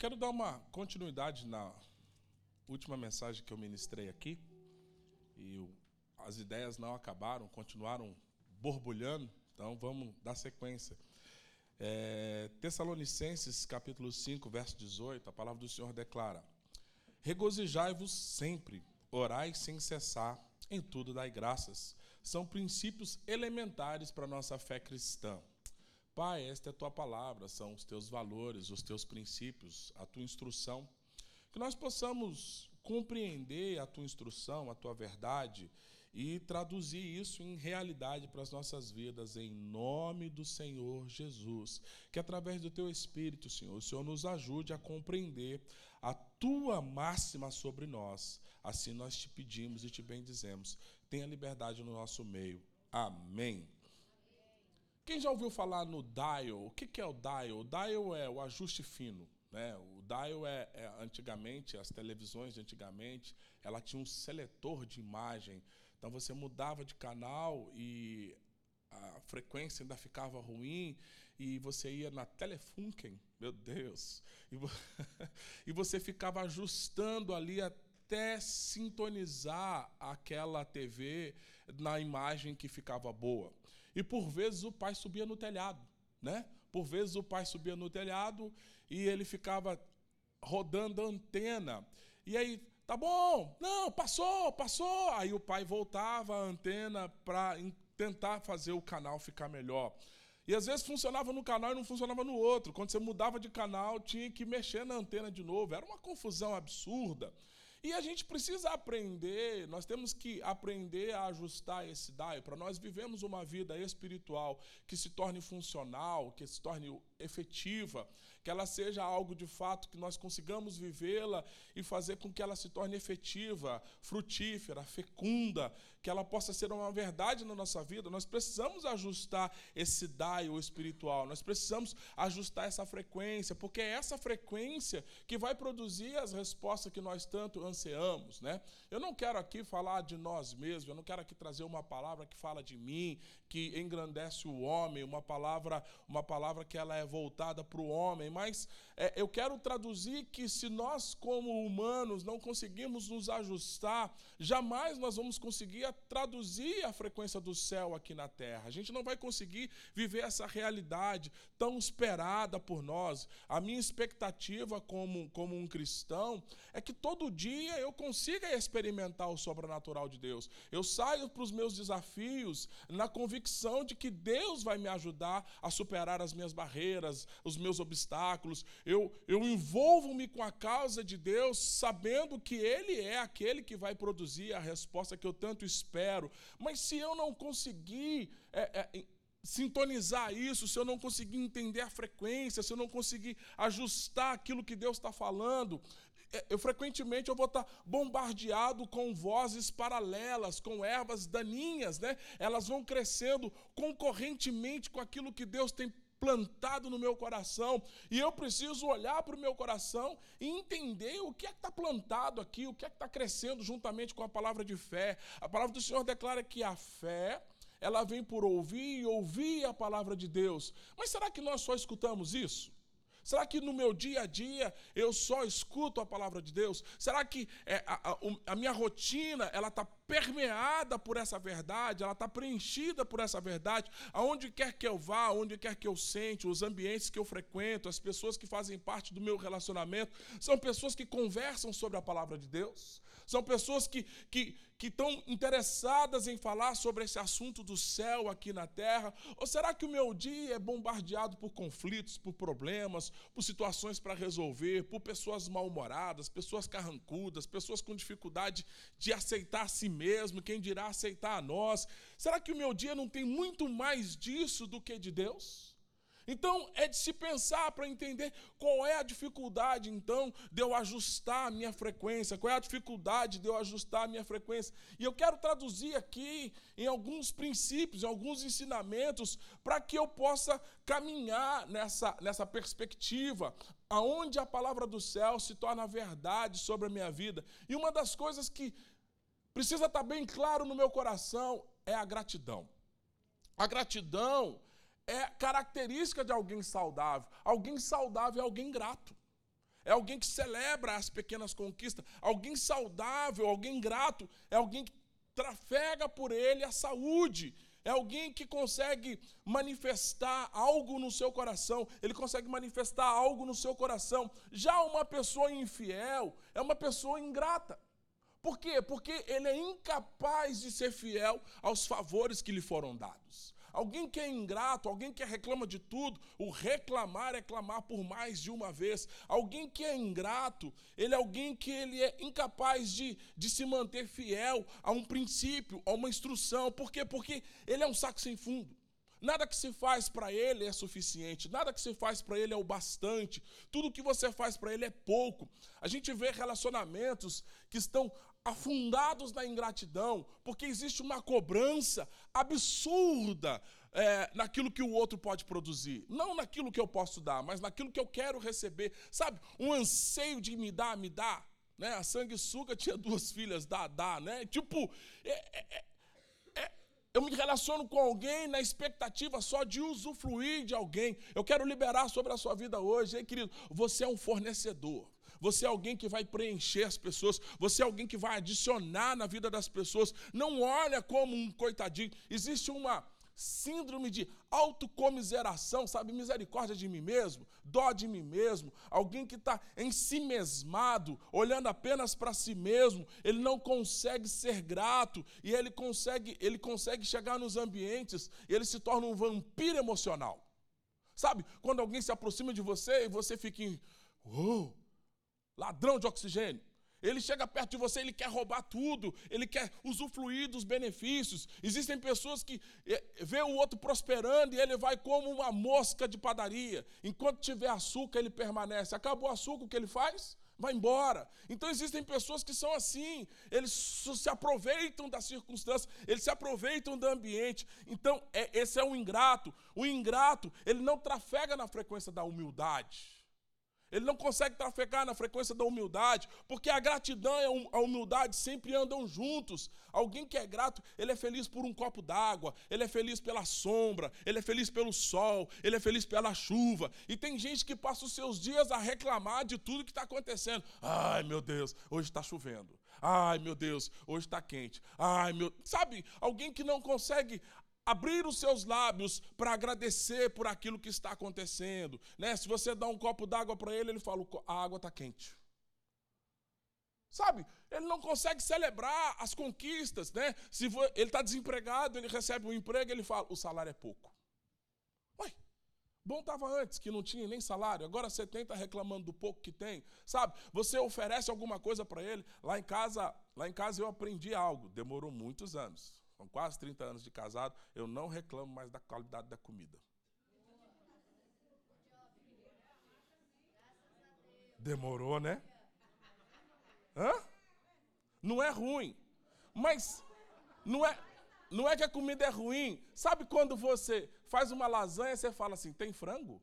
quero dar uma continuidade na última mensagem que eu ministrei aqui. E as ideias não acabaram, continuaram borbulhando. Então vamos dar sequência. É, Tessalonicenses capítulo 5, verso 18, a palavra do Senhor declara: Regozijai-vos sempre, orai sem cessar, em tudo dai graças. São princípios elementares para a nossa fé cristã. Pai, esta é a tua palavra, são os teus valores, os teus princípios, a tua instrução. Que nós possamos compreender a tua instrução, a tua verdade e traduzir isso em realidade para as nossas vidas, em nome do Senhor Jesus. Que através do teu Espírito, Senhor, o Senhor nos ajude a compreender a tua máxima sobre nós. Assim nós te pedimos e te bendizemos. Tenha liberdade no nosso meio. Amém. Quem já ouviu falar no dial? O que é o dial? O dial é o ajuste fino. Né? O dial é, é, antigamente, as televisões de antigamente, ela tinha um seletor de imagem. Então você mudava de canal e a frequência ainda ficava ruim e você ia na Telefunken, meu Deus, e, vo e você ficava ajustando ali até sintonizar aquela TV na imagem que ficava boa. E por vezes o pai subia no telhado, né? Por vezes o pai subia no telhado e ele ficava rodando a antena. E aí, tá bom, não, passou, passou. Aí o pai voltava a antena para tentar fazer o canal ficar melhor. E às vezes funcionava no canal e não funcionava no outro. Quando você mudava de canal, tinha que mexer na antena de novo. Era uma confusão absurda. E a gente precisa aprender, nós temos que aprender a ajustar esse DAI para nós vivemos uma vida espiritual que se torne funcional, que se torne efetiva, que ela seja algo de fato que nós consigamos vivê-la e fazer com que ela se torne efetiva, frutífera, fecunda, que ela possa ser uma verdade na nossa vida. Nós precisamos ajustar esse dial espiritual, nós precisamos ajustar essa frequência, porque é essa frequência que vai produzir as respostas que nós tanto ansiamos, né? Eu não quero aqui falar de nós mesmos, eu não quero aqui trazer uma palavra que fala de mim, que engrandece o homem, uma palavra, uma palavra que ela é voltada para o homem, mas é, eu quero traduzir que se nós, como humanos, não conseguimos nos ajustar, jamais nós vamos conseguir traduzir a frequência do céu aqui na terra. A gente não vai conseguir viver essa realidade tão esperada por nós. A minha expectativa como, como um cristão é que todo dia eu consiga experimentar o sobrenatural de Deus. Eu saio para os meus desafios na convicção de que Deus vai me ajudar a superar as minhas barreiras os meus obstáculos. Eu, eu envolvo-me com a causa de Deus, sabendo que Ele é aquele que vai produzir a resposta que eu tanto espero. Mas se eu não conseguir. É, é, sintonizar isso, se eu não conseguir entender a frequência, se eu não conseguir ajustar aquilo que Deus está falando, é, eu frequentemente eu vou estar bombardeado com vozes paralelas, com ervas daninhas, né? Elas vão crescendo concorrentemente com aquilo que Deus tem plantado no meu coração, e eu preciso olhar para o meu coração e entender o que é que está plantado aqui, o que é que está crescendo juntamente com a palavra de fé. A palavra do Senhor declara que a fé, ela vem por ouvir e ouvir a palavra de Deus. Mas será que nós só escutamos isso? Será que no meu dia a dia eu só escuto a palavra de Deus? Será que é, a, a, a minha rotina ela está permeada por essa verdade, ela está preenchida por essa verdade, aonde quer que eu vá, aonde quer que eu sente, os ambientes que eu frequento, as pessoas que fazem parte do meu relacionamento, são pessoas que conversam sobre a palavra de Deus, são pessoas que, que, que estão interessadas em falar sobre esse assunto do céu aqui na terra, ou será que o meu dia é bombardeado por conflitos, por problemas, por situações para resolver, por pessoas mal-humoradas, pessoas carrancudas, pessoas com dificuldade de aceitar a si mesmo, quem dirá aceitar a nós. Será que o meu dia não tem muito mais disso do que de Deus? Então, é de se pensar para entender qual é a dificuldade, então, de eu ajustar a minha frequência, qual é a dificuldade de eu ajustar a minha frequência. E eu quero traduzir aqui em alguns princípios, em alguns ensinamentos, para que eu possa caminhar nessa, nessa perspectiva, aonde a palavra do céu se torna verdade sobre a minha vida. E uma das coisas que precisa estar bem claro no meu coração é a gratidão. A gratidão é característica de alguém saudável. Alguém saudável é alguém grato. é alguém que celebra as pequenas conquistas. Alguém saudável, alguém grato, é alguém que trafega por ele a saúde. É alguém que consegue manifestar algo no seu coração, ele consegue manifestar algo no seu coração. Já uma pessoa infiel é uma pessoa ingrata. Por quê? Porque ele é incapaz de ser fiel aos favores que lhe foram dados. Alguém que é ingrato, alguém que reclama de tudo, o reclamar é clamar por mais de uma vez. Alguém que é ingrato, ele é alguém que ele é incapaz de, de se manter fiel a um princípio, a uma instrução. Por quê? Porque ele é um saco sem fundo. Nada que se faz para ele é suficiente, nada que se faz para ele é o bastante, tudo que você faz para ele é pouco. A gente vê relacionamentos que estão afundados na ingratidão, porque existe uma cobrança absurda é, naquilo que o outro pode produzir. Não naquilo que eu posso dar, mas naquilo que eu quero receber. Sabe, um anseio de me dar, me dar. Né? A sanguessuga tinha duas filhas, dá, dá, né? Tipo, é, é, é, eu me relaciono com alguém na expectativa só de usufruir de alguém. Eu quero liberar sobre a sua vida hoje, hein, querido? Você é um fornecedor. Você é alguém que vai preencher as pessoas, você é alguém que vai adicionar na vida das pessoas. Não olha como um coitadinho. Existe uma síndrome de autocomiseração, sabe? Misericórdia de mim mesmo, dó de mim mesmo. Alguém que está em si mesmado, olhando apenas para si mesmo, ele não consegue ser grato e ele consegue, ele consegue chegar nos ambientes ele se torna um vampiro emocional. Sabe? Quando alguém se aproxima de você e você fica em. Oh, ladrão de oxigênio. Ele chega perto de você, ele quer roubar tudo, ele quer usufruir dos benefícios. Existem pessoas que eh, vê o outro prosperando e ele vai como uma mosca de padaria. Enquanto tiver açúcar, ele permanece. Acabou o açúcar, o que ele faz? Vai embora. Então existem pessoas que são assim, eles se aproveitam das circunstâncias, eles se aproveitam do ambiente. Então, é, esse é o ingrato. O ingrato, ele não trafega na frequência da humildade. Ele não consegue trafegar na frequência da humildade, porque a gratidão e a humildade sempre andam juntos. Alguém que é grato, ele é feliz por um copo d'água, ele é feliz pela sombra, ele é feliz pelo sol, ele é feliz pela chuva. E tem gente que passa os seus dias a reclamar de tudo que está acontecendo. Ai, meu Deus, hoje está chovendo. Ai, meu Deus, hoje está quente. Ai, meu. Sabe, alguém que não consegue abrir os seus lábios para agradecer por aquilo que está acontecendo. Né? Se você dá um copo d'água para ele, ele fala: a água está quente. Sabe? Ele não consegue celebrar as conquistas, né? Se ele está desempregado, ele recebe um emprego, ele fala: o salário é pouco. Ué, bom estava antes, que não tinha nem salário, agora você tenta reclamando do pouco que tem. Sabe? Você oferece alguma coisa para ele. Lá em casa, lá em casa eu aprendi algo, demorou muitos anos com quase 30 anos de casado, eu não reclamo mais da qualidade da comida. Demorou, né? Hã? Não é ruim. Mas não é, não é que a comida é ruim. Sabe quando você faz uma lasanha e você fala assim: tem frango?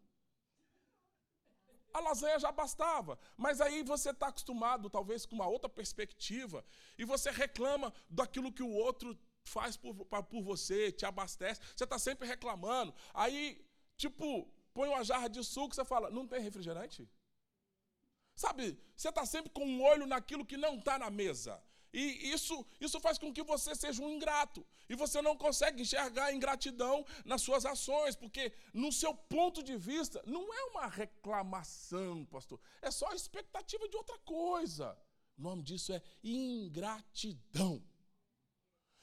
A lasanha já bastava, mas aí você está acostumado, talvez, com uma outra perspectiva, e você reclama daquilo que o outro faz por, por você, te abastece. Você está sempre reclamando. Aí, tipo, põe uma jarra de suco, você fala, não tem refrigerante? Sabe, você está sempre com um olho naquilo que não está na mesa. E isso, isso faz com que você seja um ingrato. E você não consegue enxergar a ingratidão nas suas ações, porque no seu ponto de vista, não é uma reclamação, pastor. É só a expectativa de outra coisa. O nome disso é ingratidão.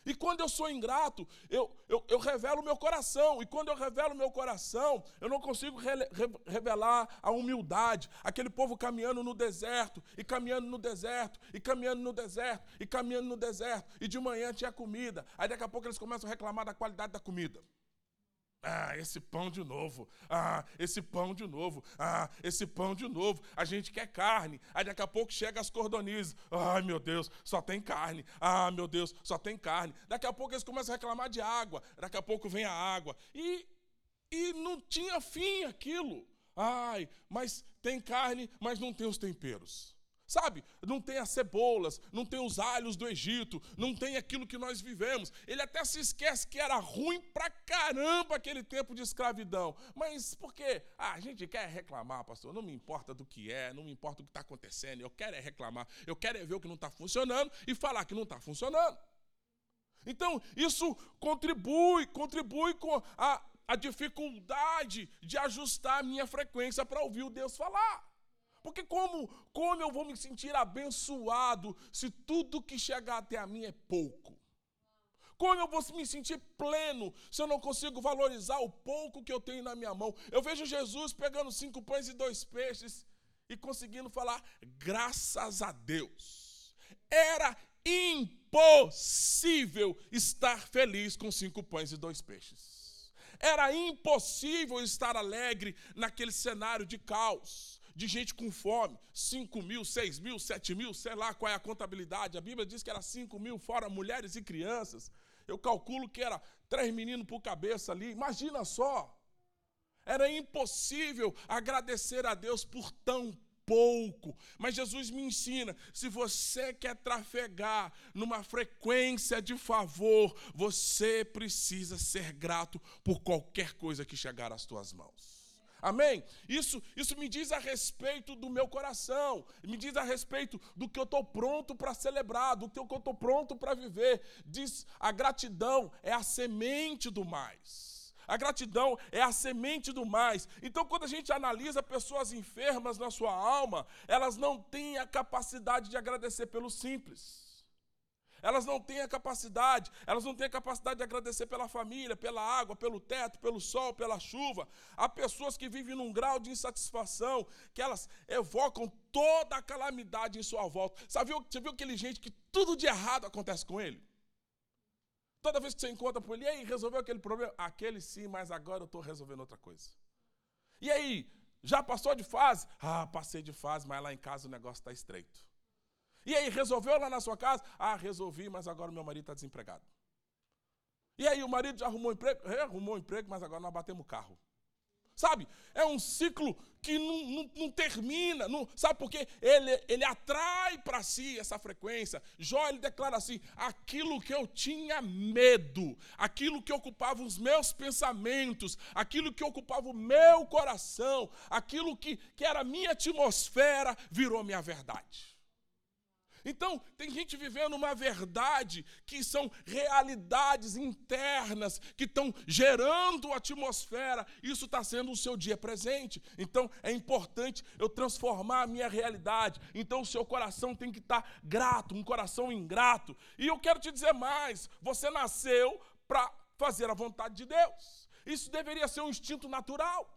E quando eu sou ingrato, eu, eu, eu revelo meu coração. E quando eu revelo meu coração, eu não consigo re, re, revelar a humildade. Aquele povo caminhando no deserto, e caminhando no deserto, e caminhando no deserto, e caminhando no deserto. E de manhã tinha comida. Aí daqui a pouco eles começam a reclamar da qualidade da comida. Ah, esse pão de novo. Ah, esse pão de novo. Ah, esse pão de novo. A gente quer carne. Aí daqui a pouco chega as cordonizes. Ai, meu Deus, só tem carne. Ah, meu Deus, só tem carne. Daqui a pouco eles começam a reclamar de água. Daqui a pouco vem a água. E, e não tinha fim aquilo. Ai, mas tem carne, mas não tem os temperos. Sabe? Não tem as cebolas, não tem os alhos do Egito, não tem aquilo que nós vivemos. Ele até se esquece que era ruim pra caramba aquele tempo de escravidão. Mas por quê? Ah, a gente quer reclamar, pastor. Não me importa do que é, não me importa o que está acontecendo. Eu quero é reclamar. Eu quero é ver o que não está funcionando e falar que não está funcionando. Então, isso contribui, contribui com a, a dificuldade de ajustar a minha frequência para ouvir o Deus falar. Porque como, como eu vou me sentir abençoado se tudo que chegar até a mim é pouco? Como eu vou me sentir pleno se eu não consigo valorizar o pouco que eu tenho na minha mão? Eu vejo Jesus pegando cinco pães e dois peixes e conseguindo falar graças a Deus. Era impossível estar feliz com cinco pães e dois peixes. Era impossível estar alegre naquele cenário de caos de gente com fome, 5 mil, 6 mil, 7 mil, sei lá qual é a contabilidade. A Bíblia diz que era 5 mil, fora mulheres e crianças. Eu calculo que era três meninos por cabeça ali. Imagina só. Era impossível agradecer a Deus por tão pouco. Mas Jesus me ensina: se você quer trafegar numa frequência de favor, você precisa ser grato por qualquer coisa que chegar às tuas mãos. Amém? Isso, isso me diz a respeito do meu coração, me diz a respeito do que eu estou pronto para celebrar, do que eu estou pronto para viver. Diz a gratidão é a semente do mais. A gratidão é a semente do mais. Então, quando a gente analisa pessoas enfermas na sua alma, elas não têm a capacidade de agradecer pelo simples. Elas não têm a capacidade, elas não têm a capacidade de agradecer pela família, pela água, pelo teto, pelo sol, pela chuva. Há pessoas que vivem num grau de insatisfação que elas evocam toda a calamidade em sua volta. Sabe, você viu aquele gente que tudo de errado acontece com ele? Toda vez que você encontra por ele, e aí, resolveu aquele problema? Aquele sim, mas agora eu estou resolvendo outra coisa. E aí, já passou de fase? Ah, passei de fase, mas lá em casa o negócio está estreito. E aí, resolveu lá na sua casa? Ah, resolvi, mas agora meu marido está desempregado. E aí, o marido já arrumou emprego? É, arrumou emprego, mas agora nós batemos o carro. Sabe? É um ciclo que não, não, não termina. Não, sabe por quê? Ele, ele atrai para si essa frequência. Jó ele declara assim: aquilo que eu tinha medo, aquilo que ocupava os meus pensamentos, aquilo que ocupava o meu coração, aquilo que, que era minha atmosfera, virou minha verdade. Então, tem gente vivendo uma verdade que são realidades internas que estão gerando atmosfera. Isso está sendo o seu dia presente. Então, é importante eu transformar a minha realidade. Então, o seu coração tem que estar tá grato, um coração ingrato. E eu quero te dizer mais: você nasceu para fazer a vontade de Deus. Isso deveria ser um instinto natural.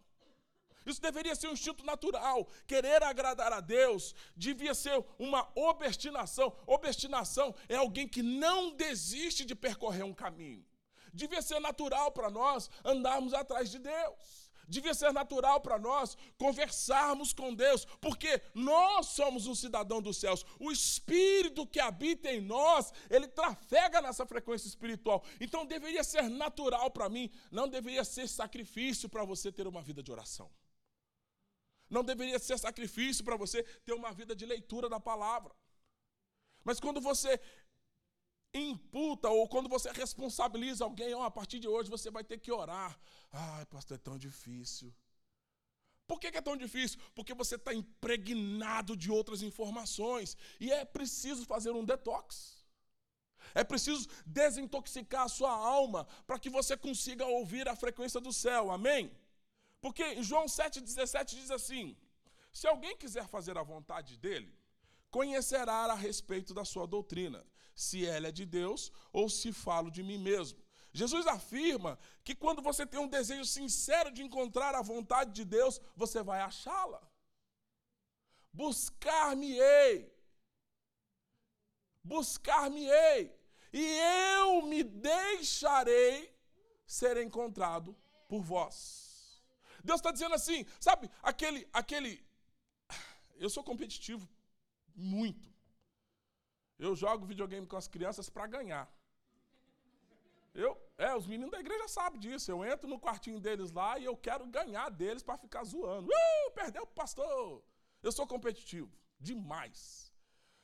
Isso deveria ser um instinto natural. Querer agradar a Deus devia ser uma obstinação. Obstinação é alguém que não desiste de percorrer um caminho. Devia ser natural para nós andarmos atrás de Deus. Devia ser natural para nós conversarmos com Deus, porque nós somos um cidadão dos céus. O Espírito que habita em nós, ele trafega nessa frequência espiritual. Então deveria ser natural para mim, não deveria ser sacrifício para você ter uma vida de oração. Não deveria ser sacrifício para você ter uma vida de leitura da palavra. Mas quando você imputa ou quando você responsabiliza alguém, oh, a partir de hoje você vai ter que orar. Ai, pastor, é tão difícil. Por que, é tão difícil? Porque você está impregnado de outras informações e é preciso fazer um detox. É preciso desintoxicar a sua alma para que você consiga ouvir a frequência do céu. Amém? Porque em João 7,17 diz assim: Se alguém quiser fazer a vontade dele, conhecerá a respeito da sua doutrina, se ela é de Deus ou se falo de mim mesmo. Jesus afirma que quando você tem um desejo sincero de encontrar a vontade de Deus, você vai achá-la. Buscar-me-ei. Buscar-me-ei. E eu me deixarei ser encontrado por vós. Deus está dizendo assim, sabe, aquele, aquele. Eu sou competitivo, muito. Eu jogo videogame com as crianças para ganhar. Eu, é, os meninos da igreja sabem disso. Eu entro no quartinho deles lá e eu quero ganhar deles para ficar zoando. Uh, perdeu o pastor. Eu sou competitivo. Demais.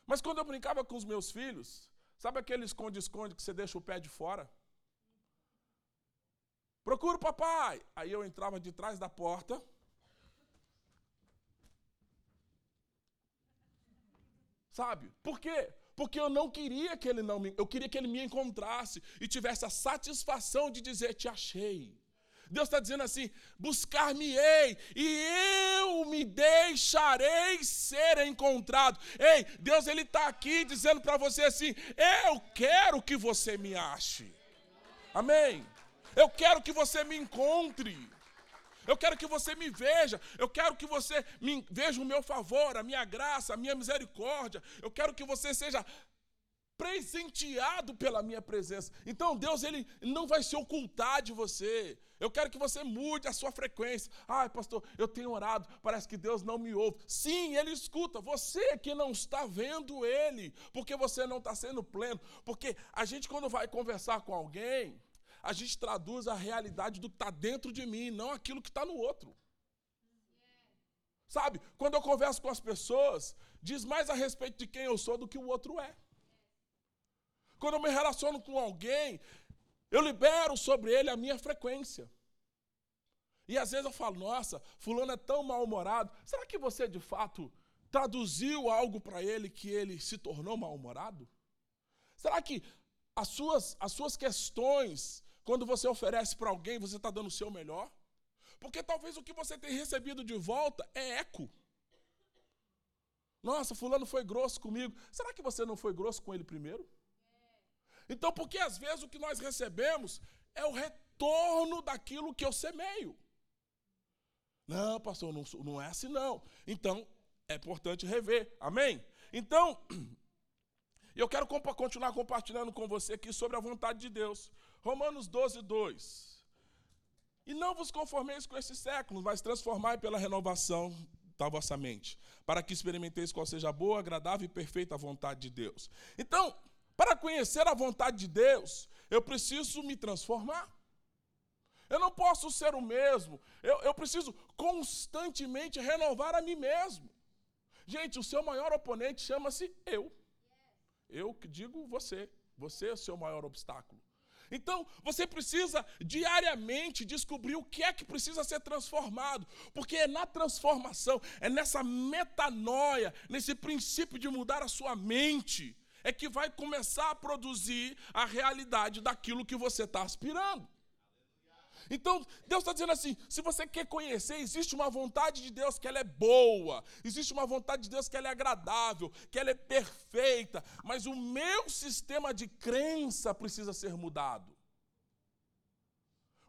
Mas quando eu brincava com os meus filhos, sabe aquele esconde-esconde que você deixa o pé de fora? Procura o papai. Aí eu entrava de trás da porta. Sabe? Por quê? Porque eu não queria que ele não me, eu queria que ele me encontrasse e tivesse a satisfação de dizer te achei. Deus está dizendo assim: buscar-me-ei e eu me deixarei ser encontrado. Ei, Deus ele está aqui dizendo para você assim: eu quero que você me ache. Amém. Eu quero que você me encontre. Eu quero que você me veja. Eu quero que você me veja o meu favor, a minha graça, a minha misericórdia. Eu quero que você seja presenteado pela minha presença. Então Deus ele não vai se ocultar de você. Eu quero que você mude a sua frequência. Ai, pastor, eu tenho orado, parece que Deus não me ouve. Sim, ele escuta. Você que não está vendo ele, porque você não está sendo pleno. Porque a gente quando vai conversar com alguém, a gente traduz a realidade do que está dentro de mim, não aquilo que está no outro. Sabe, quando eu converso com as pessoas, diz mais a respeito de quem eu sou do que o outro é. Quando eu me relaciono com alguém, eu libero sobre ele a minha frequência. E às vezes eu falo, nossa, fulano é tão mal-humorado. Será que você de fato traduziu algo para ele que ele se tornou mal-humorado? Será que as suas, as suas questões quando você oferece para alguém, você está dando o seu melhor. Porque talvez o que você tem recebido de volta é eco. Nossa, fulano foi grosso comigo. Será que você não foi grosso com ele primeiro? Então, porque às vezes o que nós recebemos é o retorno daquilo que eu semeio. Não, pastor, não, não é assim não. Então, é importante rever. Amém? Então, eu quero continuar compartilhando com você aqui sobre a vontade de Deus. Romanos 12, 2. E não vos conformeis com esse século, mas transformai pela renovação da vossa mente, para que experimenteis qual seja a boa, agradável e perfeita vontade de Deus. Então, para conhecer a vontade de Deus, eu preciso me transformar. Eu não posso ser o mesmo. Eu, eu preciso constantemente renovar a mim mesmo. Gente, o seu maior oponente chama-se eu. Eu que digo você. Você é o seu maior obstáculo. Então, você precisa diariamente descobrir o que é que precisa ser transformado, porque é na transformação, é nessa metanoia, nesse princípio de mudar a sua mente, é que vai começar a produzir a realidade daquilo que você está aspirando. Então, Deus está dizendo assim: se você quer conhecer, existe uma vontade de Deus que ela é boa, existe uma vontade de Deus que ela é agradável, que ela é perfeita, mas o meu sistema de crença precisa ser mudado.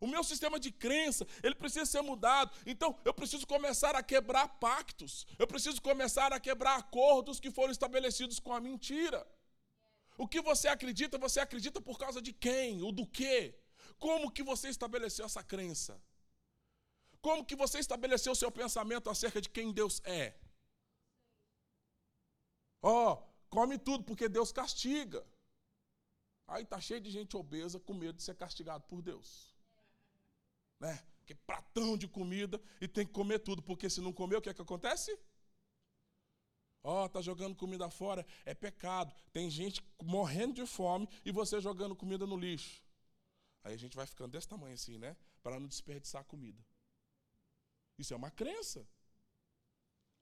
O meu sistema de crença, ele precisa ser mudado. Então, eu preciso começar a quebrar pactos. Eu preciso começar a quebrar acordos que foram estabelecidos com a mentira. O que você acredita, você acredita por causa de quem? O do quê? Como que você estabeleceu essa crença? Como que você estabeleceu o seu pensamento acerca de quem Deus é? Ó, oh, come tudo porque Deus castiga. Aí tá cheio de gente obesa com medo de ser castigado por Deus. Né? Que pratão de comida e tem que comer tudo, porque se não comer, o que é que acontece? Ó, oh, tá jogando comida fora, é pecado. Tem gente morrendo de fome e você jogando comida no lixo. Aí a gente vai ficando desse tamanho assim, né? Para não desperdiçar a comida. Isso é uma crença.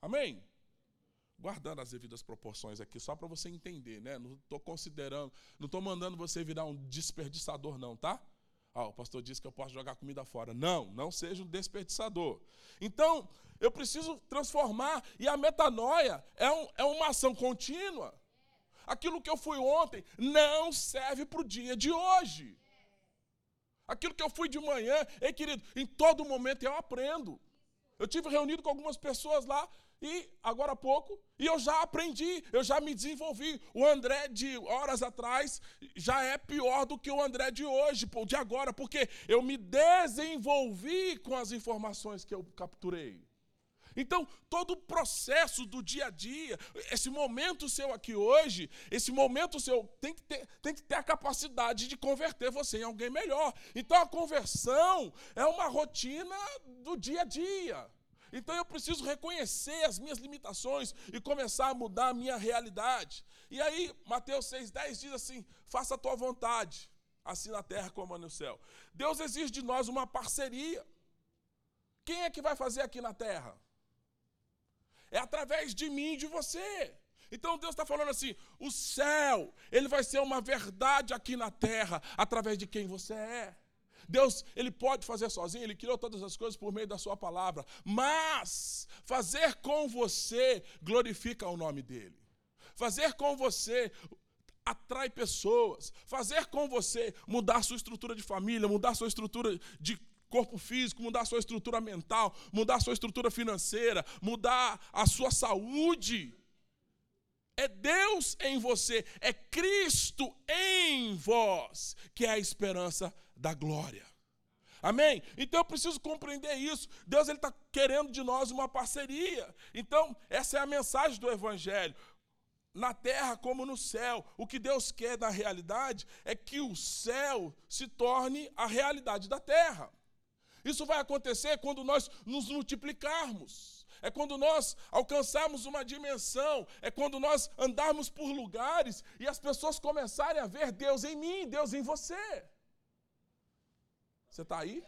Amém? Guardando as devidas proporções aqui, só para você entender, né? Não estou considerando, não estou mandando você virar um desperdiçador, não, tá? Ah, o pastor disse que eu posso jogar comida fora. Não, não seja um desperdiçador. Então, eu preciso transformar, e a metanoia é, um, é uma ação contínua. Aquilo que eu fui ontem não serve para o dia de hoje. Aquilo que eu fui de manhã, ei querido, em todo momento eu aprendo. Eu tive reunido com algumas pessoas lá e agora há pouco, e eu já aprendi, eu já me desenvolvi. O André de horas atrás já é pior do que o André de hoje, de agora, porque eu me desenvolvi com as informações que eu capturei. Então, todo o processo do dia a dia, esse momento seu aqui hoje, esse momento seu tem que ter, tem que ter a capacidade de converter você em alguém melhor. Então, a conversão é uma rotina do dia a dia. Então eu preciso reconhecer as minhas limitações e começar a mudar a minha realidade. E aí, Mateus 6,10 diz assim: faça a tua vontade, assim na terra como no céu. Deus exige de nós uma parceria. Quem é que vai fazer aqui na terra? É através de mim e de você. Então Deus está falando assim: o céu, ele vai ser uma verdade aqui na terra, através de quem você é. Deus, ele pode fazer sozinho, ele criou todas as coisas por meio da sua palavra, mas fazer com você glorifica o nome dele. Fazer com você atrai pessoas, fazer com você mudar sua estrutura de família, mudar sua estrutura de corpo físico, mudar sua estrutura mental, mudar sua estrutura financeira, mudar a sua saúde. É Deus em você, é Cristo em vós, que é a esperança da glória. Amém? Então eu preciso compreender isso. Deus ele está querendo de nós uma parceria. Então, essa é a mensagem do Evangelho. Na terra como no céu. O que Deus quer na realidade é que o céu se torne a realidade da terra. Isso vai acontecer quando nós nos multiplicarmos. É quando nós alcançarmos uma dimensão, é quando nós andarmos por lugares e as pessoas começarem a ver Deus em mim, Deus em você. Você está aí?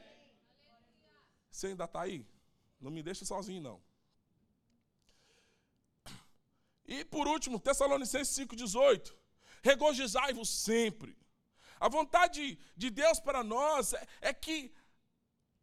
Você ainda está aí? Não me deixa sozinho, não. E por último, Tessalonicenses 5,18. Regozijai-vos sempre. A vontade de Deus para nós é, é que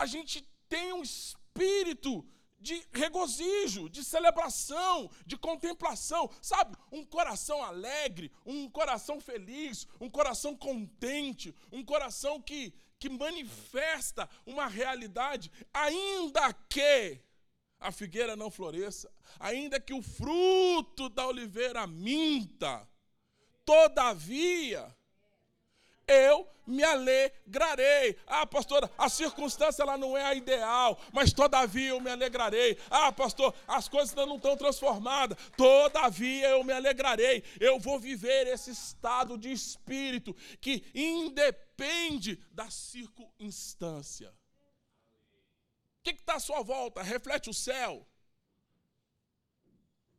a gente tenha um espírito de regozijo, de celebração, de contemplação, sabe? Um coração alegre, um coração feliz, um coração contente, um coração que, que manifesta uma realidade, ainda que a figueira não floresça, ainda que o fruto da oliveira minta, todavia eu me alegrarei. Ah, pastor, a circunstância ela não é a ideal, mas todavia eu me alegrarei. Ah, pastor, as coisas ainda não estão transformadas, todavia eu me alegrarei. Eu vou viver esse estado de espírito que independe da circunstância. O que está à sua volta? Reflete o céu.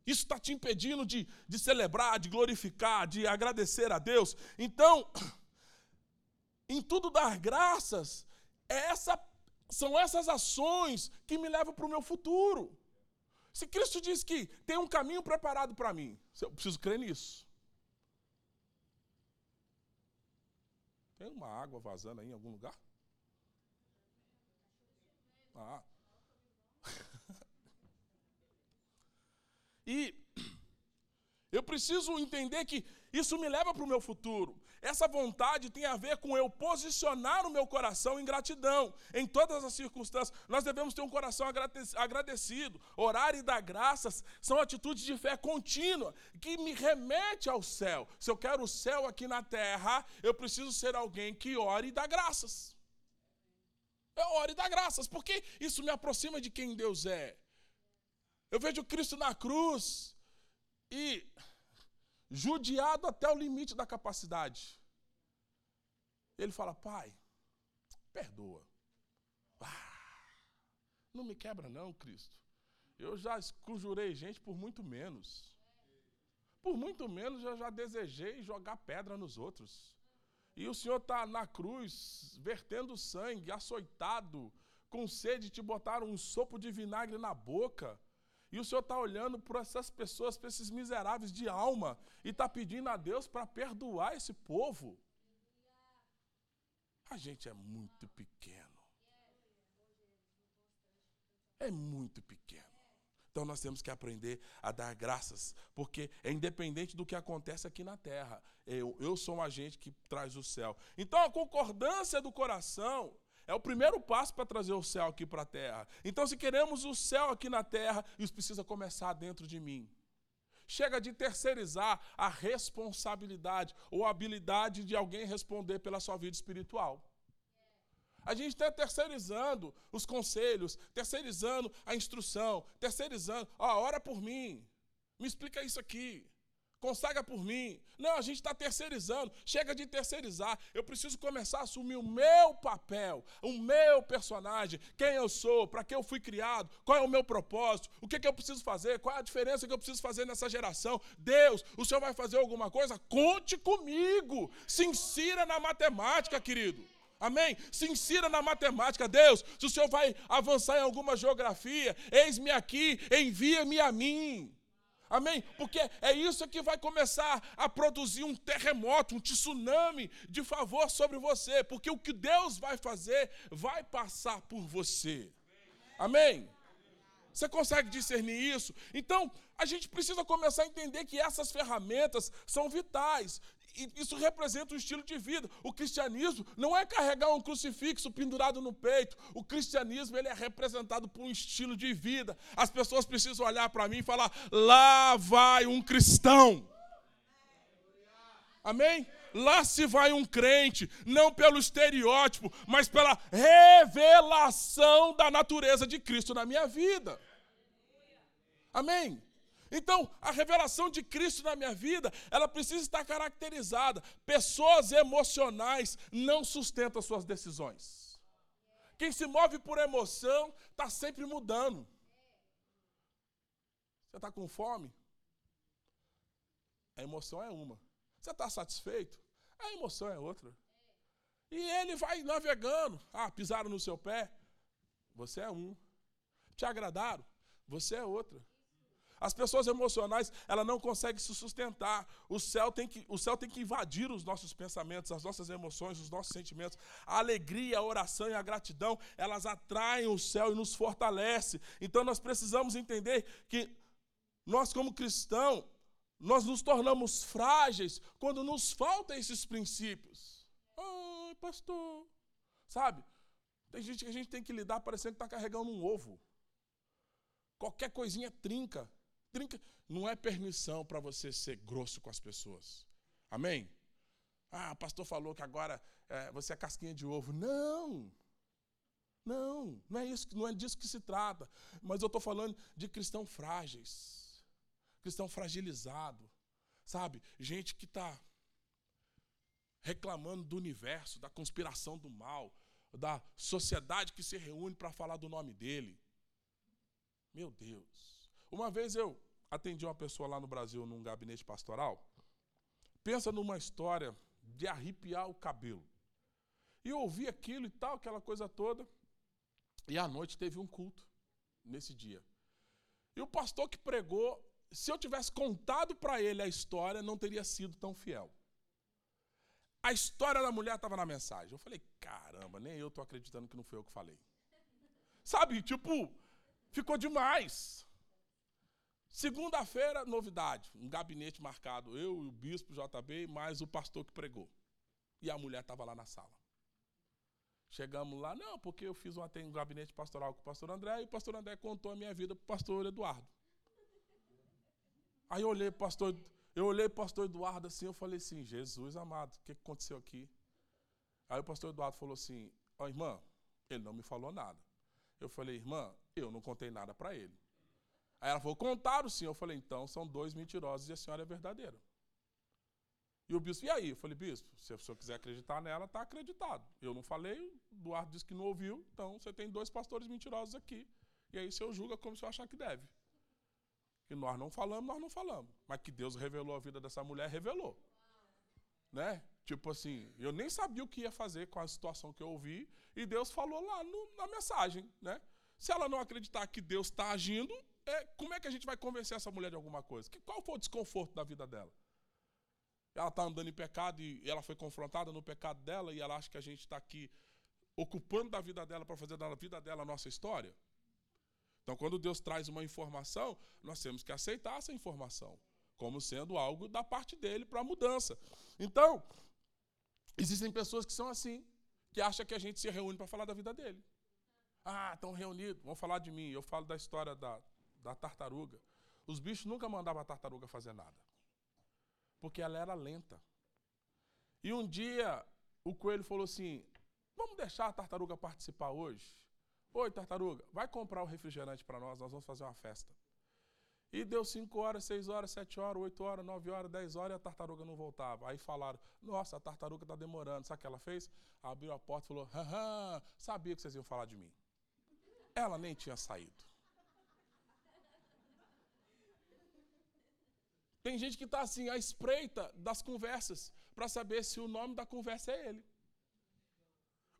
Isso está te impedindo de, de celebrar, de glorificar, de agradecer a Deus. Então, em tudo dar graças, é essa, são essas ações que me levam para o meu futuro. Se Cristo diz que tem um caminho preparado para mim, eu preciso crer nisso. Tem uma água vazando aí em algum lugar? Ah. e eu preciso entender que isso me leva para o meu futuro. Essa vontade tem a ver com eu posicionar o meu coração em gratidão, em todas as circunstâncias. Nós devemos ter um coração agradecido. Orar e dar graças são atitudes de fé contínua, que me remete ao céu. Se eu quero o céu aqui na terra, eu preciso ser alguém que ore e dá graças. Eu oro e dá graças, porque isso me aproxima de quem Deus é. Eu vejo Cristo na cruz e judiado até o limite da capacidade. Ele fala: Pai, perdoa. Ah, não me quebra, não, Cristo. Eu já conjurei gente por muito menos. Por muito menos eu já desejei jogar pedra nos outros. E o Senhor está na cruz, vertendo sangue, açoitado, com sede, te botaram um sopo de vinagre na boca. E o Senhor está olhando para essas pessoas, para esses miseráveis de alma, e está pedindo a Deus para perdoar esse povo. A gente é muito pequeno. É muito pequeno. Então nós temos que aprender a dar graças, porque é independente do que acontece aqui na terra. Eu, eu sou um agente que traz o céu. Então a concordância do coração é o primeiro passo para trazer o céu aqui para a terra. Então, se queremos o céu aqui na terra, isso precisa começar dentro de mim. Chega de terceirizar a responsabilidade ou a habilidade de alguém responder pela sua vida espiritual. A gente está terceirizando os conselhos, terceirizando a instrução, terceirizando, ó, ora por mim, me explica isso aqui. Consagra por mim. Não, a gente está terceirizando. Chega de terceirizar. Eu preciso começar a assumir o meu papel, o meu personagem, quem eu sou, para que eu fui criado, qual é o meu propósito, o que, que eu preciso fazer, qual é a diferença que eu preciso fazer nessa geração. Deus, o Senhor vai fazer alguma coisa? Conte comigo. Se insira na matemática, querido. Amém? Se insira na matemática. Deus, se o Senhor vai avançar em alguma geografia, eis-me aqui, envia-me a mim. Amém? Porque é isso que vai começar a produzir um terremoto, um tsunami de favor sobre você. Porque o que Deus vai fazer vai passar por você. Amém? Você consegue discernir isso? Então, a gente precisa começar a entender que essas ferramentas são vitais isso representa um estilo de vida. O cristianismo não é carregar um crucifixo pendurado no peito. O cristianismo ele é representado por um estilo de vida. As pessoas precisam olhar para mim e falar: lá vai um cristão. Amém? Lá se vai um crente, não pelo estereótipo, mas pela revelação da natureza de Cristo na minha vida. Amém? Então, a revelação de Cristo na minha vida, ela precisa estar caracterizada. Pessoas emocionais não sustentam suas decisões. Quem se move por emoção está sempre mudando. Você está com fome? A emoção é uma. Você está satisfeito? A emoção é outra. E ele vai navegando. Ah, pisaram no seu pé? Você é um. Te agradaram? Você é outra. As pessoas emocionais, ela não consegue se sustentar. O céu tem que, o céu tem que invadir os nossos pensamentos, as nossas emoções, os nossos sentimentos. A alegria, a oração e a gratidão, elas atraem o céu e nos fortalecem. Então nós precisamos entender que nós como cristãos, nós nos tornamos frágeis quando nos faltam esses princípios. Ai, pastor. Sabe? Tem gente que a gente tem que lidar parecendo que está carregando um ovo. Qualquer coisinha trinca. Trinca não é permissão para você ser grosso com as pessoas. Amém? Ah, o pastor falou que agora é, você é casquinha de ovo. Não! Não, não é isso, não é disso que se trata. Mas eu estou falando de cristãos frágeis, cristão fragilizado, sabe? Gente que está reclamando do universo, da conspiração do mal, da sociedade que se reúne para falar do nome dele. Meu Deus. Uma vez eu atendi uma pessoa lá no Brasil num gabinete pastoral. Pensa numa história de arrepiar o cabelo. E eu ouvi aquilo e tal, aquela coisa toda. E à noite teve um culto nesse dia. E o pastor que pregou, se eu tivesse contado para ele a história, não teria sido tão fiel. A história da mulher estava na mensagem. Eu falei, caramba, nem eu estou acreditando que não foi eu que falei. Sabe, tipo, ficou demais. Segunda-feira, novidade, um gabinete marcado, eu e o bispo JB, mais o pastor que pregou. E a mulher estava lá na sala. Chegamos lá, não, porque eu fiz um, gabinete pastoral com o pastor André e o pastor André contou a minha vida para o pastor Eduardo. Aí eu olhei para o pastor, eu olhei o pastor Eduardo assim, eu falei assim, Jesus amado, o que aconteceu aqui? Aí o pastor Eduardo falou assim, ó oh, irmã, ele não me falou nada. Eu falei, irmã, eu não contei nada para ele. Aí ela falou, contaram sim. Eu falei, então são dois mentirosos e a senhora é verdadeira. E o bispo, e aí? Eu falei, bispo, se a pessoa quiser acreditar nela, está acreditado. Eu não falei, o Eduardo disse que não ouviu, então você tem dois pastores mentirosos aqui. E aí o senhor julga como o senhor achar que deve. Que nós não falamos, nós não falamos. Mas que Deus revelou a vida dessa mulher, revelou. Né? Tipo assim, eu nem sabia o que ia fazer com a situação que eu ouvi, e Deus falou lá no, na mensagem, né? Se ela não acreditar que Deus está agindo, é, como é que a gente vai convencer essa mulher de alguma coisa? Que, qual foi o desconforto da vida dela? Ela está andando em pecado e ela foi confrontada no pecado dela e ela acha que a gente está aqui ocupando da vida dela para fazer da vida dela a nossa história? Então, quando Deus traz uma informação, nós temos que aceitar essa informação como sendo algo da parte dele para a mudança. Então, existem pessoas que são assim, que acham que a gente se reúne para falar da vida dele. Ah, estão reunidos, vão falar de mim. Eu falo da história da, da tartaruga. Os bichos nunca mandavam a tartaruga fazer nada. Porque ela era lenta. E um dia o coelho falou assim: Vamos deixar a tartaruga participar hoje? Oi, tartaruga, vai comprar o refrigerante para nós, nós vamos fazer uma festa. E deu 5 horas, 6 horas, 7 horas, 8 horas, 9 horas, 10 horas e a tartaruga não voltava. Aí falaram: Nossa, a tartaruga está demorando. Sabe o que ela fez? Abriu a porta e falou: Haha, sabia que vocês iam falar de mim. Ela nem tinha saído. Tem gente que está assim, à espreita das conversas, para saber se o nome da conversa é ele.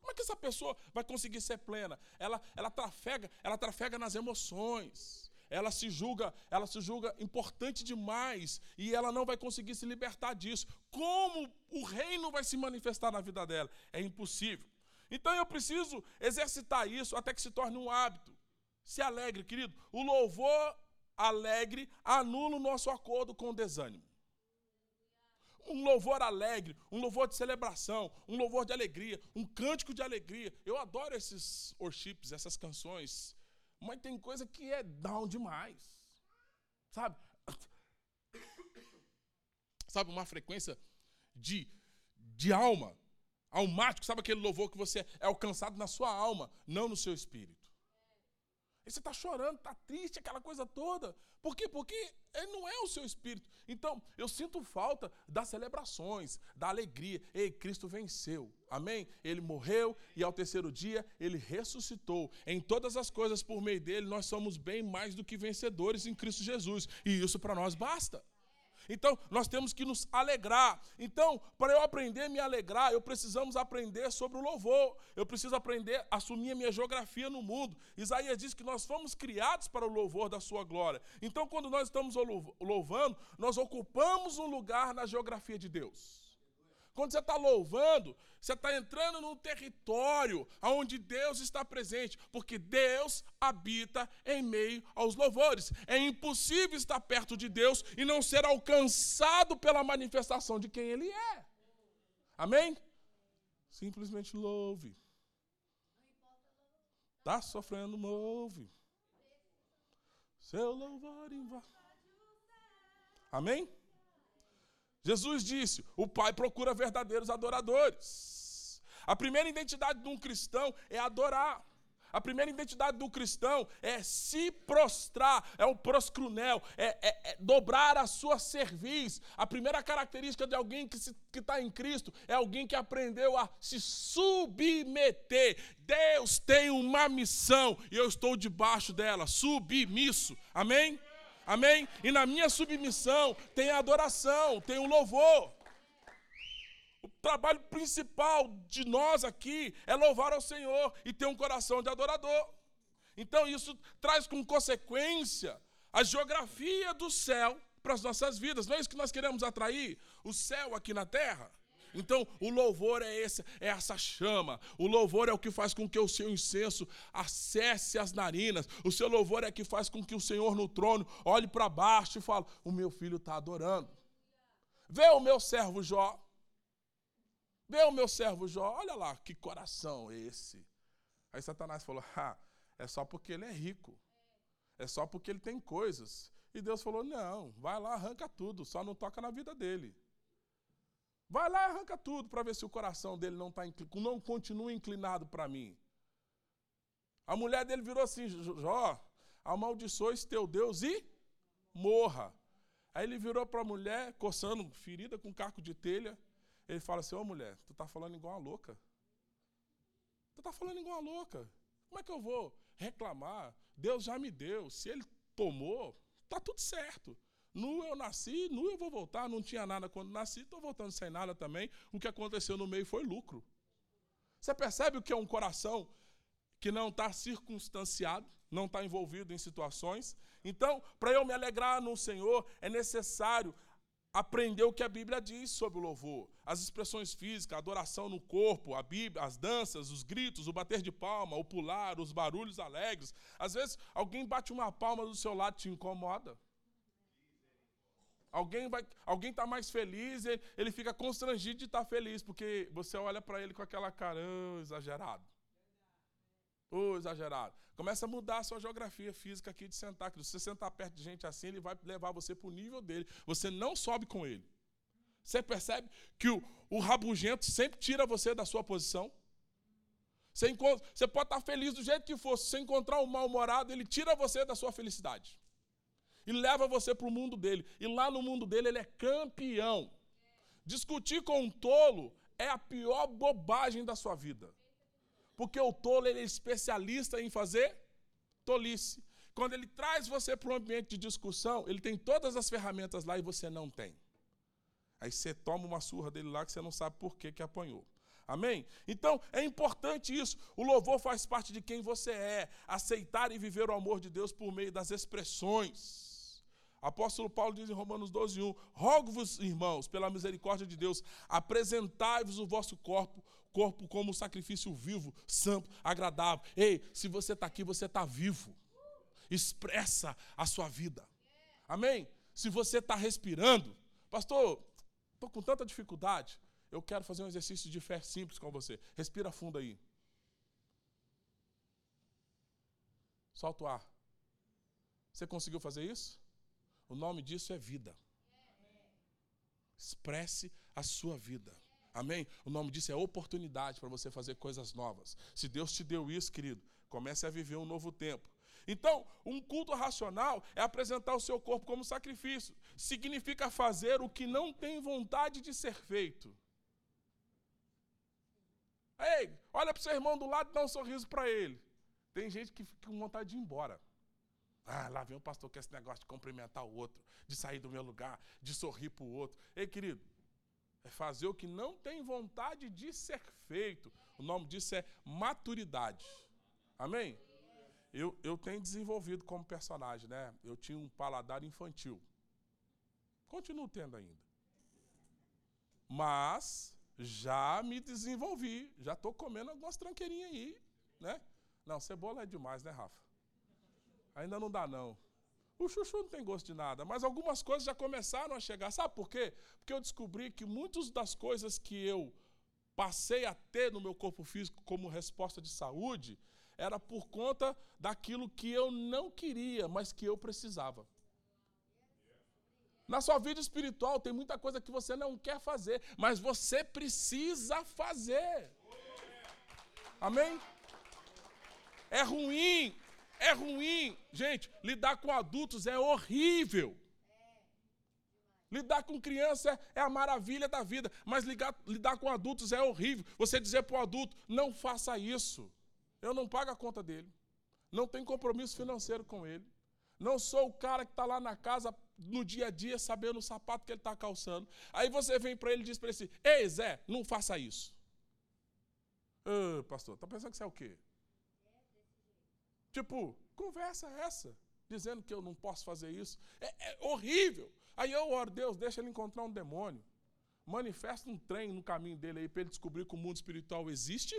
Como é que essa pessoa vai conseguir ser plena? Ela, ela trafega, ela trafega nas emoções. Ela se julga, ela se julga importante demais e ela não vai conseguir se libertar disso. Como o reino vai se manifestar na vida dela? É impossível. Então eu preciso exercitar isso até que se torne um hábito. Se alegre, querido. O louvor alegre anula o nosso acordo com o desânimo um louvor alegre, um louvor de celebração, um louvor de alegria, um cântico de alegria. Eu adoro esses worships, essas canções, mas tem coisa que é down demais. Sabe? Sabe, uma frequência de, de alma, almático, sabe aquele louvor que você é alcançado na sua alma, não no seu espírito. E você está chorando, está triste, aquela coisa toda. Por quê? Porque ele não é o seu espírito. Então, eu sinto falta das celebrações, da alegria. Ei, Cristo venceu. Amém? Ele morreu e ao terceiro dia ele ressuscitou. Em todas as coisas por meio dele, nós somos bem mais do que vencedores em Cristo Jesus. E isso para nós basta. Então, nós temos que nos alegrar. Então, para eu aprender a me alegrar, eu precisamos aprender sobre o louvor. Eu preciso aprender a assumir a minha geografia no mundo. Isaías diz que nós fomos criados para o louvor da sua glória. Então, quando nós estamos louvando, nós ocupamos um lugar na geografia de Deus. Quando você está louvando, você está entrando num território onde Deus está presente, porque Deus habita em meio aos louvores. É impossível estar perto de Deus e não ser alcançado pela manifestação de quem Ele é. Amém? Simplesmente louve. Está sofrendo, louve. Seu louvor invade. Amém? Jesus disse: o Pai procura verdadeiros adoradores. A primeira identidade de um cristão é adorar. A primeira identidade do cristão é se prostrar, é o proscrunel, é, é, é dobrar a sua cerviz. A primeira característica de alguém que está em Cristo é alguém que aprendeu a se submeter. Deus tem uma missão e eu estou debaixo dela, submisso. Amém? Amém? E na minha submissão tem a adoração, tem o louvor. O trabalho principal de nós aqui é louvar ao Senhor e ter um coração de adorador. Então isso traz como consequência a geografia do céu para as nossas vidas. Não é isso que nós queremos atrair? O céu aqui na terra? Então, o louvor é, esse, é essa chama. O louvor é o que faz com que o seu incenso acesse as narinas. O seu louvor é que faz com que o Senhor no trono olhe para baixo e fale: O meu filho está adorando. Vê o meu servo Jó. Vê o meu servo Jó. Olha lá que coração esse. Aí Satanás falou: ah, é só porque ele é rico. É só porque ele tem coisas. E Deus falou: não, vai lá, arranca tudo, só não toca na vida dele. Vai lá e arranca tudo para ver se o coração dele não, tá, não continua inclinado para mim. A mulher dele virou assim: Jó, amaldiçoe teu Deus e morra. Aí ele virou para a mulher, coçando, ferida com caco de telha. Ele fala assim: Ô oh, mulher, tu tá falando igual a louca. Tu tá falando igual a louca. Como é que eu vou reclamar? Deus já me deu. Se ele tomou, tá tudo certo. Nu eu nasci, nu eu vou voltar, não tinha nada quando nasci, estou voltando sem nada também. O que aconteceu no meio foi lucro. Você percebe o que é um coração que não está circunstanciado, não está envolvido em situações? Então, para eu me alegrar no Senhor, é necessário aprender o que a Bíblia diz sobre o louvor. As expressões físicas, a adoração no corpo, a Bíblia, as danças, os gritos, o bater de palma, o pular, os barulhos alegres. Às vezes, alguém bate uma palma do seu lado te incomoda. Alguém vai, alguém está mais feliz, ele, ele fica constrangido de estar tá feliz, porque você olha para ele com aquela cara, oh, exagerado. Oh, exagerado. Começa a mudar a sua geografia física aqui de sentar. Se você sentar perto de gente assim, ele vai levar você para o nível dele. Você não sobe com ele. Você percebe que o, o rabugento sempre tira você da sua posição? Você, encontra, você pode estar tá feliz do jeito que for. Se você encontrar um mal-humorado, ele tira você da sua felicidade. E leva você para o mundo dele. E lá no mundo dele ele é campeão. Discutir com um tolo é a pior bobagem da sua vida. Porque o tolo ele é especialista em fazer tolice. Quando ele traz você para um ambiente de discussão, ele tem todas as ferramentas lá e você não tem. Aí você toma uma surra dele lá que você não sabe por que, que apanhou. Amém? Então é importante isso. O louvor faz parte de quem você é. Aceitar e viver o amor de Deus por meio das expressões. Apóstolo Paulo diz em Romanos 12, 1: Rogo-vos, irmãos, pela misericórdia de Deus, apresentai-vos o vosso corpo, corpo como sacrifício vivo, santo, agradável. Ei, se você está aqui, você está vivo. Expressa a sua vida. Amém? Se você está respirando, pastor, estou com tanta dificuldade. Eu quero fazer um exercício de fé simples com você. Respira fundo aí. Solta o ar. Você conseguiu fazer isso? O nome disso é vida. Expresse a sua vida. Amém? O nome disso é oportunidade para você fazer coisas novas. Se Deus te deu isso, querido, comece a viver um novo tempo. Então, um culto racional é apresentar o seu corpo como sacrifício. Significa fazer o que não tem vontade de ser feito. Ei, olha para o seu irmão do lado e dá um sorriso para ele. Tem gente que fica com vontade de ir embora. Ah, lá vem o pastor com esse negócio de cumprimentar o outro, de sair do meu lugar, de sorrir para o outro. Ei, querido, é fazer o que não tem vontade de ser feito. O nome disso é maturidade. Amém? Eu, eu tenho desenvolvido como personagem, né? Eu tinha um paladar infantil. Continuo tendo ainda. Mas já me desenvolvi, já estou comendo algumas tranqueirinhas aí, né? Não, cebola é demais, né, Rafa? Ainda não dá, não. O chuchu não tem gosto de nada, mas algumas coisas já começaram a chegar. Sabe por quê? Porque eu descobri que muitas das coisas que eu passei a ter no meu corpo físico como resposta de saúde era por conta daquilo que eu não queria, mas que eu precisava. Na sua vida espiritual tem muita coisa que você não quer fazer, mas você precisa fazer. Amém? É ruim, é ruim. Gente, lidar com adultos é horrível. Lidar com criança é, a maravilha da vida, mas ligar, lidar com adultos é horrível. Você dizer para o adulto, não faça isso. Eu não pago a conta dele. Não tenho compromisso financeiro com ele. Não sou o cara que está lá na casa no dia a dia sabendo o sapato que ele está calçando. Aí você vem para ele e diz para ele assim: Ei, Zé, não faça isso. Pastor, está pensando que você é o quê? Tipo, conversa essa, dizendo que eu não posso fazer isso. É, é horrível. Aí eu oro, Deus, deixa ele encontrar um demônio. Manifesta um trem no caminho dele aí para ele descobrir que o mundo espiritual existe.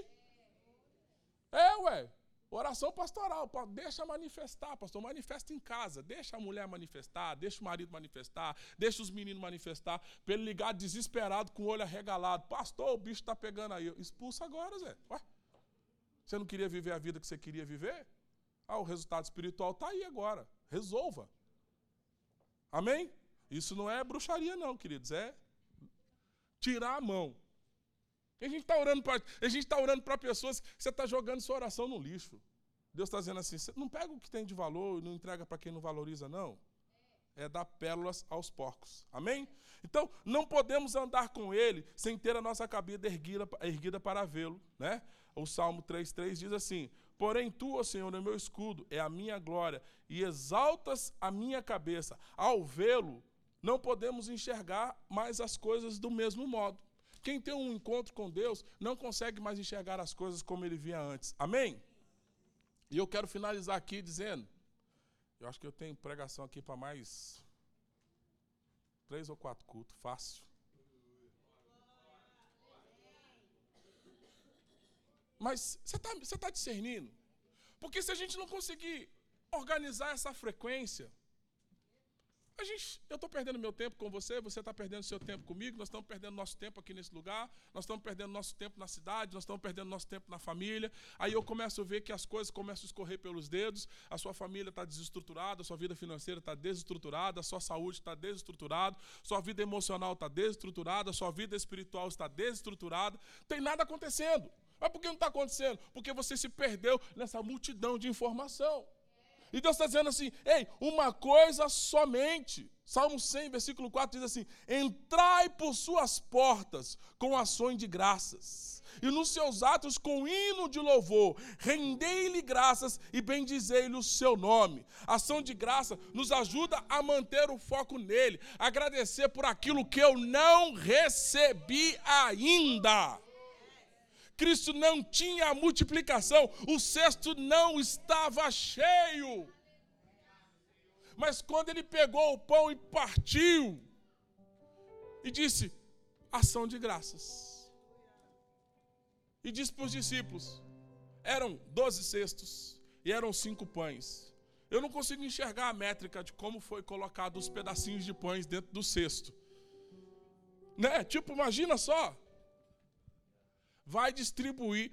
É, ué. Oração pastoral, deixa manifestar, pastor, manifesta em casa, deixa a mulher manifestar, deixa o marido manifestar, deixa os meninos manifestar, para ele ligar desesperado com o olho arregalado. Pastor, o bicho está pegando aí. Expulsa agora, Zé. Ué? Você não queria viver a vida que você queria viver? Ah, o resultado espiritual está aí agora. Resolva. Amém? Isso não é bruxaria, não, queridos. É tirar a mão. A gente está orando para a gente está orando para pessoas que você está jogando sua oração no lixo. Deus está dizendo assim: não pega o que tem de valor e não entrega para quem não valoriza, não. É dar pérolas aos porcos. Amém? Então, não podemos andar com ele sem ter a nossa cabeça erguida, erguida para vê-lo. Né? O Salmo 3,3 diz assim: Porém, tu, ó Senhor, é meu escudo, é a minha glória, e exaltas a minha cabeça. Ao vê-lo, não podemos enxergar mais as coisas do mesmo modo. Quem tem um encontro com Deus não consegue mais enxergar as coisas como ele via antes. Amém? E eu quero finalizar aqui dizendo: eu acho que eu tenho pregação aqui para mais três ou quatro cultos, fácil. Mas você está você tá discernindo? Porque se a gente não conseguir organizar essa frequência, a gente, eu estou perdendo meu tempo com você, você está perdendo seu tempo comigo, nós estamos perdendo nosso tempo aqui nesse lugar, nós estamos perdendo nosso tempo na cidade, nós estamos perdendo nosso tempo na família. Aí eu começo a ver que as coisas começam a escorrer pelos dedos, a sua família está desestruturada, a sua vida financeira está desestruturada, a sua saúde está desestruturada, sua vida emocional está desestruturada, sua vida espiritual está desestruturada. Tem nada acontecendo. Mas por que não está acontecendo? Porque você se perdeu nessa multidão de informação. E Deus está dizendo assim: ei, uma coisa somente. Salmo 100, versículo 4 diz assim: Entrai por suas portas com ações de graças, e nos seus atos com hino de louvor, rendei-lhe graças e bendizei-lhe o seu nome. Ação de graça nos ajuda a manter o foco nele, agradecer por aquilo que eu não recebi ainda. Cristo não tinha a multiplicação, o cesto não estava cheio. Mas quando ele pegou o pão e partiu, e disse: ação de graças. E disse para os discípulos: eram doze cestos e eram cinco pães. Eu não consigo enxergar a métrica de como foi colocado os pedacinhos de pães dentro do cesto. Né? Tipo, imagina só, vai distribuir,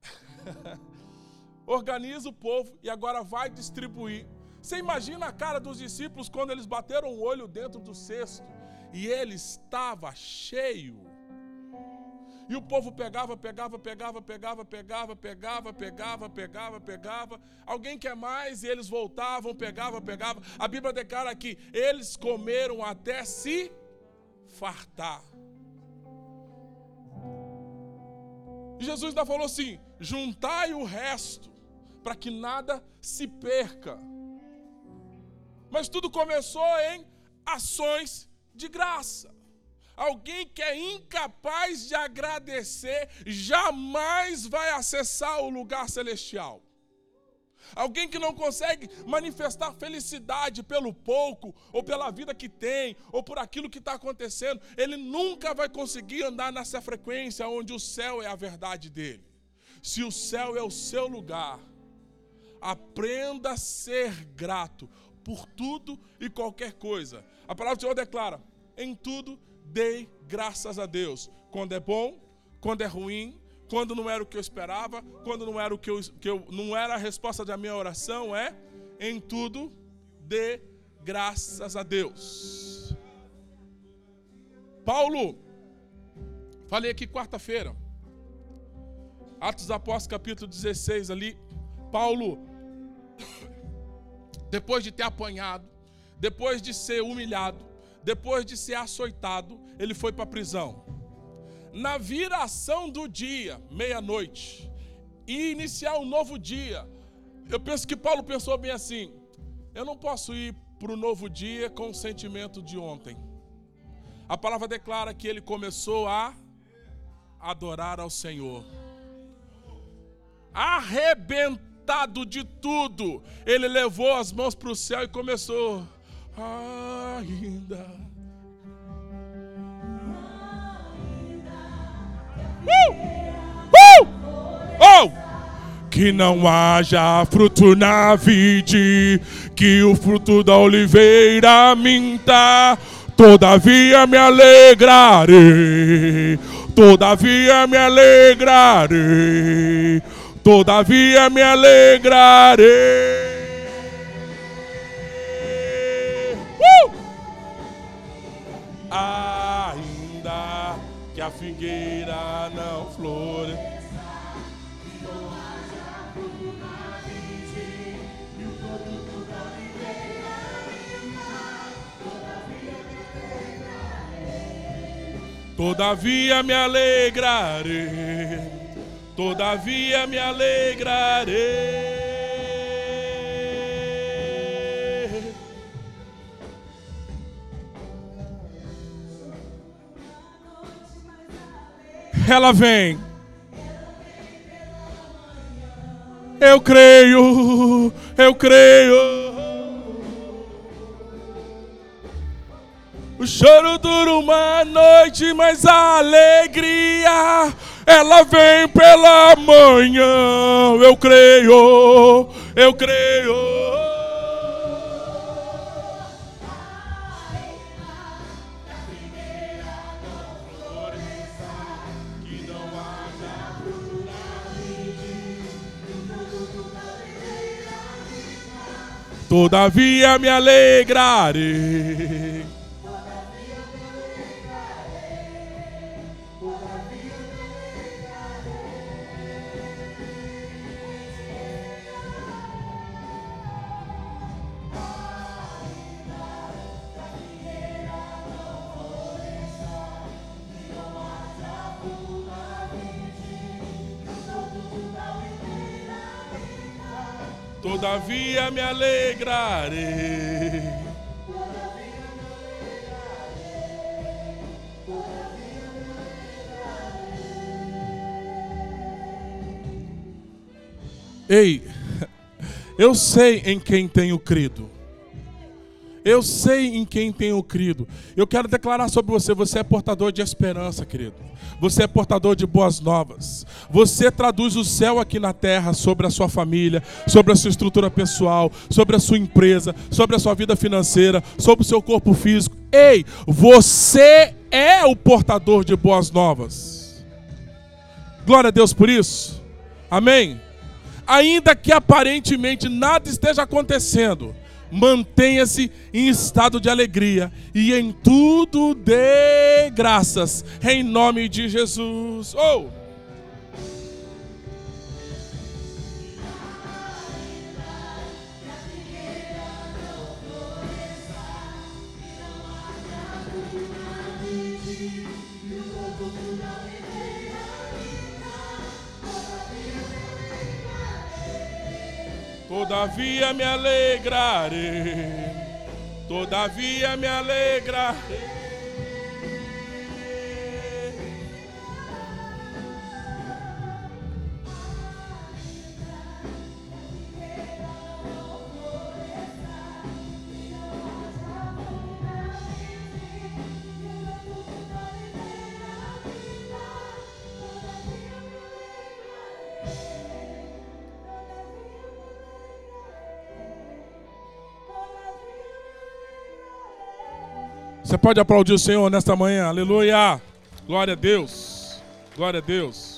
organiza o povo e agora vai distribuir. Você imagina a cara dos discípulos quando eles bateram o olho dentro do cesto e ele estava cheio. E o povo pegava, pegava, pegava, pegava, pegava, pegava, pegava, pegava, pegava. Alguém quer mais e eles voltavam, pegava, pegava. A Bíblia declara que eles comeram até se fartar. E Jesus ainda falou assim: juntai o resto, para que nada se perca. Mas tudo começou em ações de graça. Alguém que é incapaz de agradecer jamais vai acessar o lugar celestial. Alguém que não consegue manifestar felicidade pelo pouco, ou pela vida que tem, ou por aquilo que está acontecendo, ele nunca vai conseguir andar nessa frequência onde o céu é a verdade dele. Se o céu é o seu lugar, aprenda a ser grato por tudo e qualquer coisa. A palavra do Senhor declara: em tudo dei graças a Deus. Quando é bom, quando é ruim, quando não era o que eu esperava, quando não era o que eu, que eu não era a resposta da minha oração, é em tudo dê graças a Deus. Paulo, falei aqui quarta-feira, Atos Apóstolos capítulo 16 ali, Paulo, depois de ter apanhado, depois de ser humilhado, depois de ser açoitado, ele foi para a prisão na viração do dia, meia-noite, e iniciar um novo dia. Eu penso que Paulo pensou bem assim: eu não posso ir para o novo dia com o sentimento de ontem. A palavra declara que ele começou a adorar ao Senhor. Arrebentado de tudo, ele levou as mãos para o céu e começou. Ainda Uh! Uh! Oh! Que não haja fruto na vide, que o fruto da oliveira minta. Todavia me alegrarei, todavia me alegrarei, todavia me alegrarei. Todavia me alegrarei, todavia me alegrarei. ela vem. Eu creio, eu creio. O choro dura uma noite, mas a alegria ela vem pela manhã. Eu creio, eu creio. Todavia me alegrarei. Me alegrarei. Ei, eu sei em quem tenho crido. Eu sei em quem tenho crido. Eu quero declarar sobre você: você é portador de esperança, querido. Você é portador de boas novas. Você traduz o céu aqui na terra sobre a sua família, sobre a sua estrutura pessoal, sobre a sua empresa, sobre a sua vida financeira, sobre o seu corpo físico. Ei, você é o portador de boas novas. Glória a Deus por isso. Amém ainda que aparentemente nada esteja acontecendo, mantenha-se em estado de alegria e em tudo dê graças, em nome de Jesus. Oh! Todavia me alegrarei, todavia me alegrarei. Você pode aplaudir o Senhor nesta manhã. Aleluia. Glória a Deus. Glória a Deus.